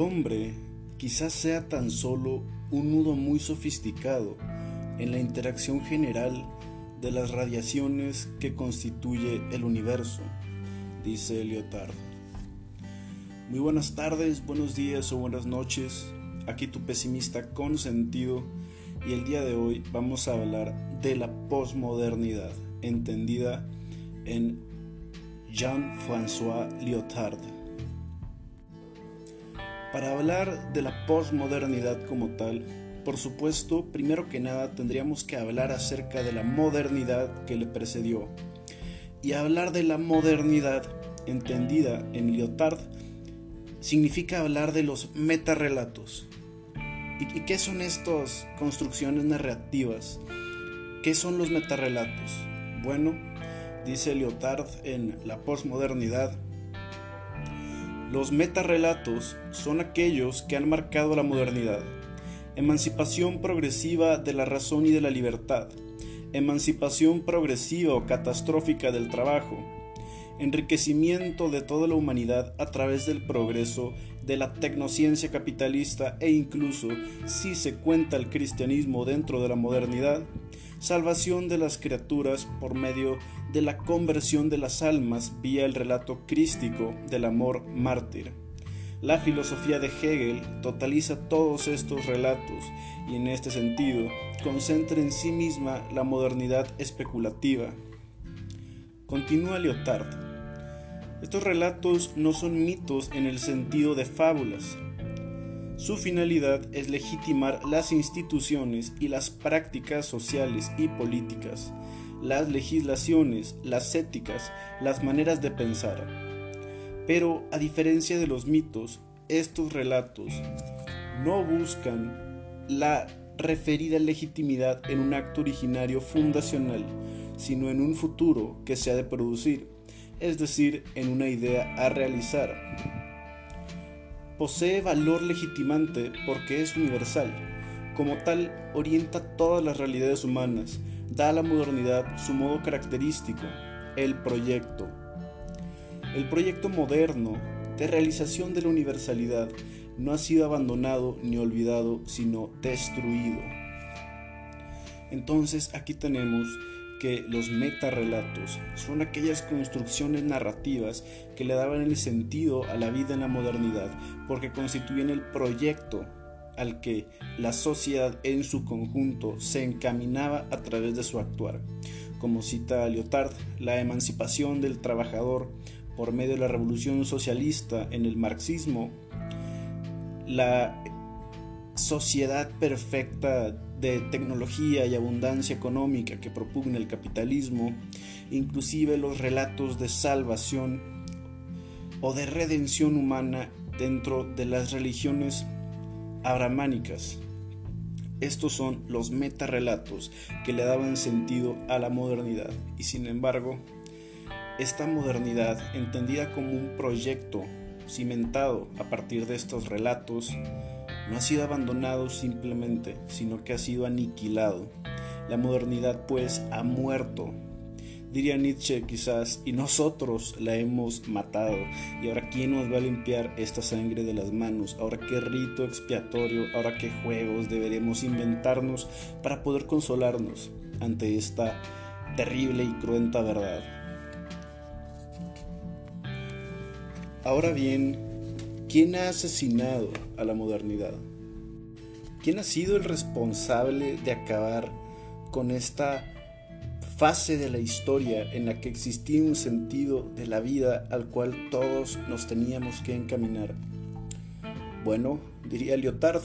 hombre quizás sea tan solo un nudo muy sofisticado en la interacción general de las radiaciones que constituye el universo, dice Lyotard. Muy buenas tardes, buenos días o buenas noches, aquí tu pesimista con sentido y el día de hoy vamos a hablar de la posmodernidad, entendida en Jean-François Lyotard. Para hablar de la posmodernidad como tal, por supuesto, primero que nada tendríamos que hablar acerca de la modernidad que le precedió. Y hablar de la modernidad, entendida en Lyotard, significa hablar de los metarrelatos. ¿Y qué son estas construcciones narrativas? ¿Qué son los metarrelatos? Bueno, dice Lyotard en La posmodernidad, los metarrelatos son aquellos que han marcado la modernidad. Emancipación progresiva de la razón y de la libertad, emancipación progresiva o catastrófica del trabajo, enriquecimiento de toda la humanidad a través del progreso de la tecnociencia capitalista e incluso, si se cuenta el cristianismo dentro de la modernidad, salvación de las criaturas por medio de la conversión de las almas vía el relato crístico del amor mártir. La filosofía de Hegel totaliza todos estos relatos y en este sentido concentra en sí misma la modernidad especulativa. Continúa Lyotard. Estos relatos no son mitos en el sentido de fábulas. Su finalidad es legitimar las instituciones y las prácticas sociales y políticas, las legislaciones, las éticas, las maneras de pensar pero a diferencia de los mitos, estos relatos no buscan la referida legitimidad en un acto originario fundacional, sino en un futuro que se ha de producir, es decir, en una idea a realizar. Posee valor legitimante porque es universal, como tal orienta todas las realidades humanas, da a la modernidad su modo característico, el proyecto, el proyecto moderno de realización de la universalidad no ha sido abandonado ni olvidado, sino destruido. Entonces aquí tenemos que los metarrelatos son aquellas construcciones narrativas que le daban el sentido a la vida en la modernidad, porque constituyen el proyecto al que la sociedad en su conjunto se encaminaba a través de su actuar. Como cita Lyotard, la emancipación del trabajador por medio de la revolución socialista en el marxismo, la sociedad perfecta de tecnología y abundancia económica que propugna el capitalismo, inclusive los relatos de salvación o de redención humana dentro de las religiones abramánicas. Estos son los metarrelatos que le daban sentido a la modernidad y sin embargo esta modernidad, entendida como un proyecto cimentado a partir de estos relatos, no ha sido abandonado simplemente, sino que ha sido aniquilado. La modernidad pues ha muerto. Diría Nietzsche quizás, y nosotros la hemos matado. Y ahora quién nos va a limpiar esta sangre de las manos? Ahora qué rito expiatorio, ahora qué juegos deberemos inventarnos para poder consolarnos ante esta terrible y cruenta verdad. Ahora bien, ¿quién ha asesinado a la modernidad? ¿Quién ha sido el responsable de acabar con esta fase de la historia en la que existía un sentido de la vida al cual todos nos teníamos que encaminar? Bueno, diría Lyotard,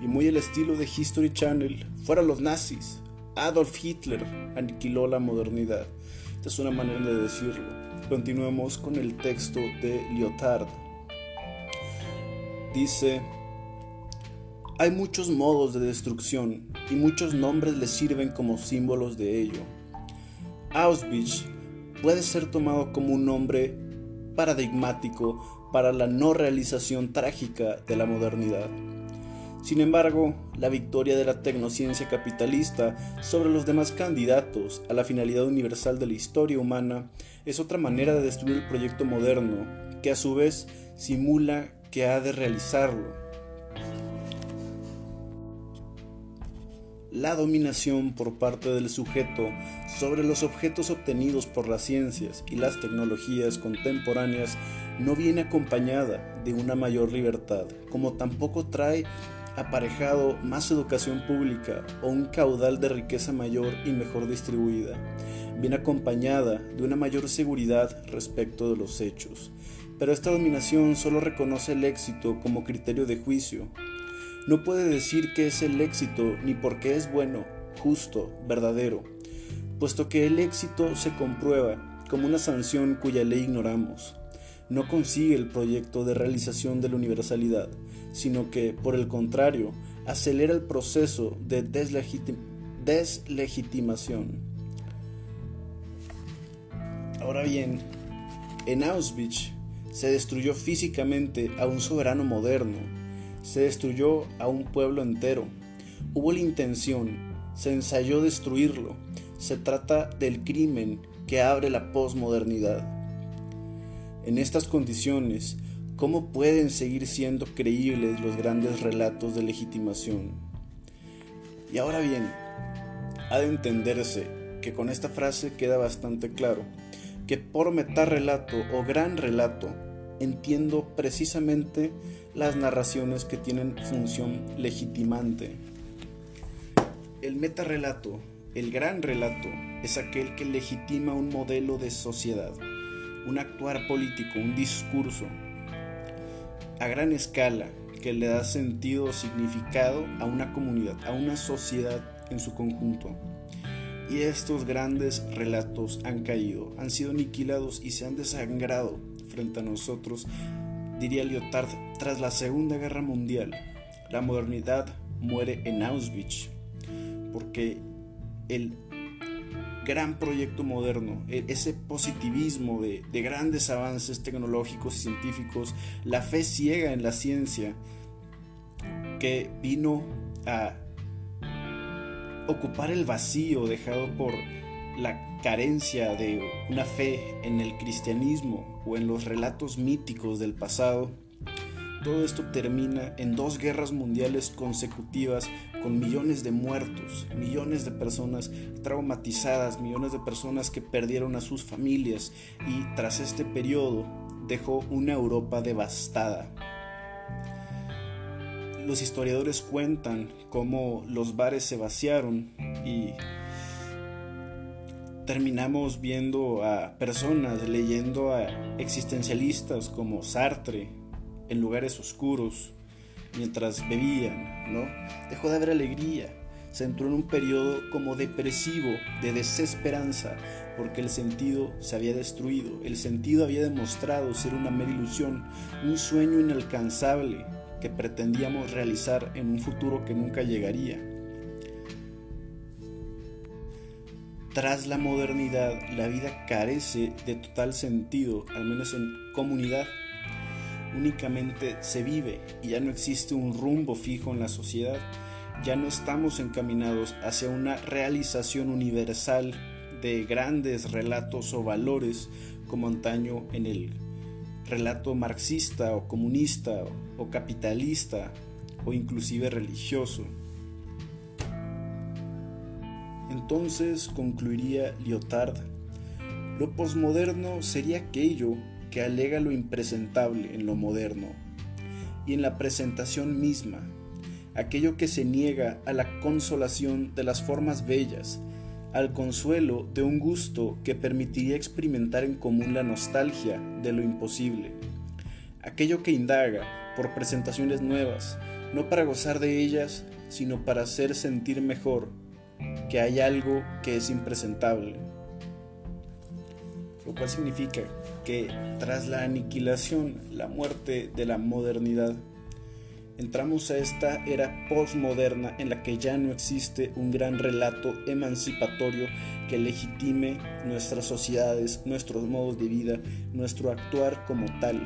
y muy el estilo de History Channel, fueron los nazis. Adolf Hitler aniquiló la modernidad. Esta es una manera de decirlo. Continuemos con el texto de Lyotard. Dice, hay muchos modos de destrucción y muchos nombres le sirven como símbolos de ello. Auschwitz puede ser tomado como un nombre paradigmático para la no realización trágica de la modernidad. Sin embargo, la victoria de la tecnociencia capitalista sobre los demás candidatos a la finalidad universal de la historia humana es otra manera de destruir el proyecto moderno, que a su vez simula que ha de realizarlo. La dominación por parte del sujeto sobre los objetos obtenidos por las ciencias y las tecnologías contemporáneas no viene acompañada de una mayor libertad, como tampoco trae aparejado más educación pública o un caudal de riqueza mayor y mejor distribuida. Viene acompañada de una mayor seguridad respecto de los hechos. Pero esta dominación solo reconoce el éxito como criterio de juicio. No puede decir que es el éxito ni porque es bueno, justo, verdadero, puesto que el éxito se comprueba como una sanción cuya ley ignoramos no consigue el proyecto de realización de la universalidad, sino que, por el contrario, acelera el proceso de deslegitimación. Ahora bien, en Auschwitz se destruyó físicamente a un soberano moderno, se destruyó a un pueblo entero, hubo la intención, se ensayó destruirlo, se trata del crimen que abre la posmodernidad. En estas condiciones, ¿cómo pueden seguir siendo creíbles los grandes relatos de legitimación? Y ahora bien, ha de entenderse que con esta frase queda bastante claro que por metarrelato o gran relato entiendo precisamente las narraciones que tienen función legitimante. El metarrelato, el gran relato, es aquel que legitima un modelo de sociedad un actuar político, un discurso a gran escala que le da sentido o significado a una comunidad, a una sociedad en su conjunto. Y estos grandes relatos han caído, han sido aniquilados y se han desangrado frente a nosotros, diría Lyotard, tras la Segunda Guerra Mundial. La modernidad muere en Auschwitz, porque el gran proyecto moderno, e, ese positivismo de, grandes avances tecnológicos y científicos, la fe ciega en la ciencia que vino a ocupar el vacío dejado por la carencia de una fe en el cristianismo o en los relatos míticos del pasado, todo esto termina en dos guerras mundiales consecutivas con millones de muertos, millones de personas traumatizadas, millones de personas que perdieron a sus familias y tras este periodo dejó una Europa devastada. Los historiadores cuentan cómo los bares se vaciaron y terminamos viendo a personas leyendo a existencialistas como Sartre en lugares oscuros mientras bebían, ¿no? Dejó de haber alegría, se entró en un periodo como depresivo, de desesperanza, porque el sentido se había destruido, el sentido había demostrado ser una mera ilusión, un sueño inalcanzable que pretendíamos realizar en un futuro que nunca llegaría. Tras la modernidad, la vida carece de total sentido, al menos en comunidad únicamente se vive y ya no existe un rumbo fijo en la sociedad, ya no estamos encaminados hacia una realización universal de grandes relatos o valores como antaño en el relato marxista o comunista o capitalista o inclusive religioso. Entonces concluiría Lyotard, lo posmoderno sería aquello que alega lo impresentable en lo moderno y en la presentación misma, aquello que se niega a la consolación de las formas bellas, al consuelo de un gusto que permitiría experimentar en común la nostalgia de lo imposible, aquello que indaga por presentaciones nuevas, no para gozar de ellas, sino para hacer sentir mejor que hay algo que es impresentable. Lo cual significa que tras la aniquilación, la muerte de la modernidad, entramos a esta era postmoderna en la que ya no existe un gran relato emancipatorio que legitime nuestras sociedades, nuestros modos de vida, nuestro actuar como tal,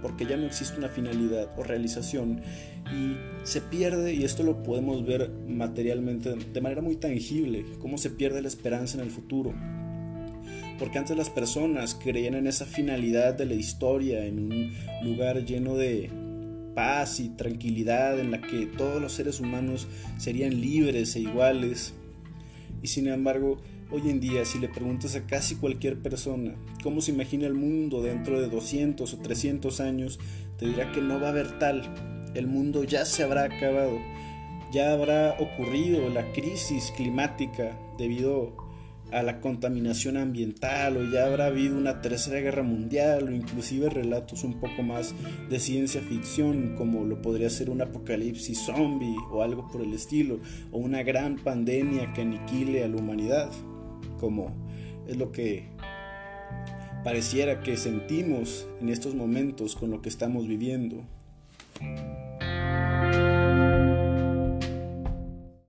porque ya no existe una finalidad o realización y se pierde, y esto lo podemos ver materialmente de manera muy tangible, cómo se pierde la esperanza en el futuro, porque antes las personas creían en esa finalidad de la historia, en un lugar lleno de paz y tranquilidad en la que todos los seres humanos serían libres e iguales. Y sin embargo, hoy en día si le preguntas a casi cualquier persona cómo se imagina el mundo dentro de 200 o 300 años, te dirá que no va a haber tal. El mundo ya se habrá acabado, ya habrá ocurrido la crisis climática debido a la contaminación ambiental o ya habrá habido una tercera guerra mundial o inclusive relatos un poco más de ciencia ficción como lo podría ser un apocalipsis zombie o algo por el estilo o una gran pandemia que aniquile a la humanidad como es lo que pareciera que sentimos en estos momentos con lo que estamos viviendo.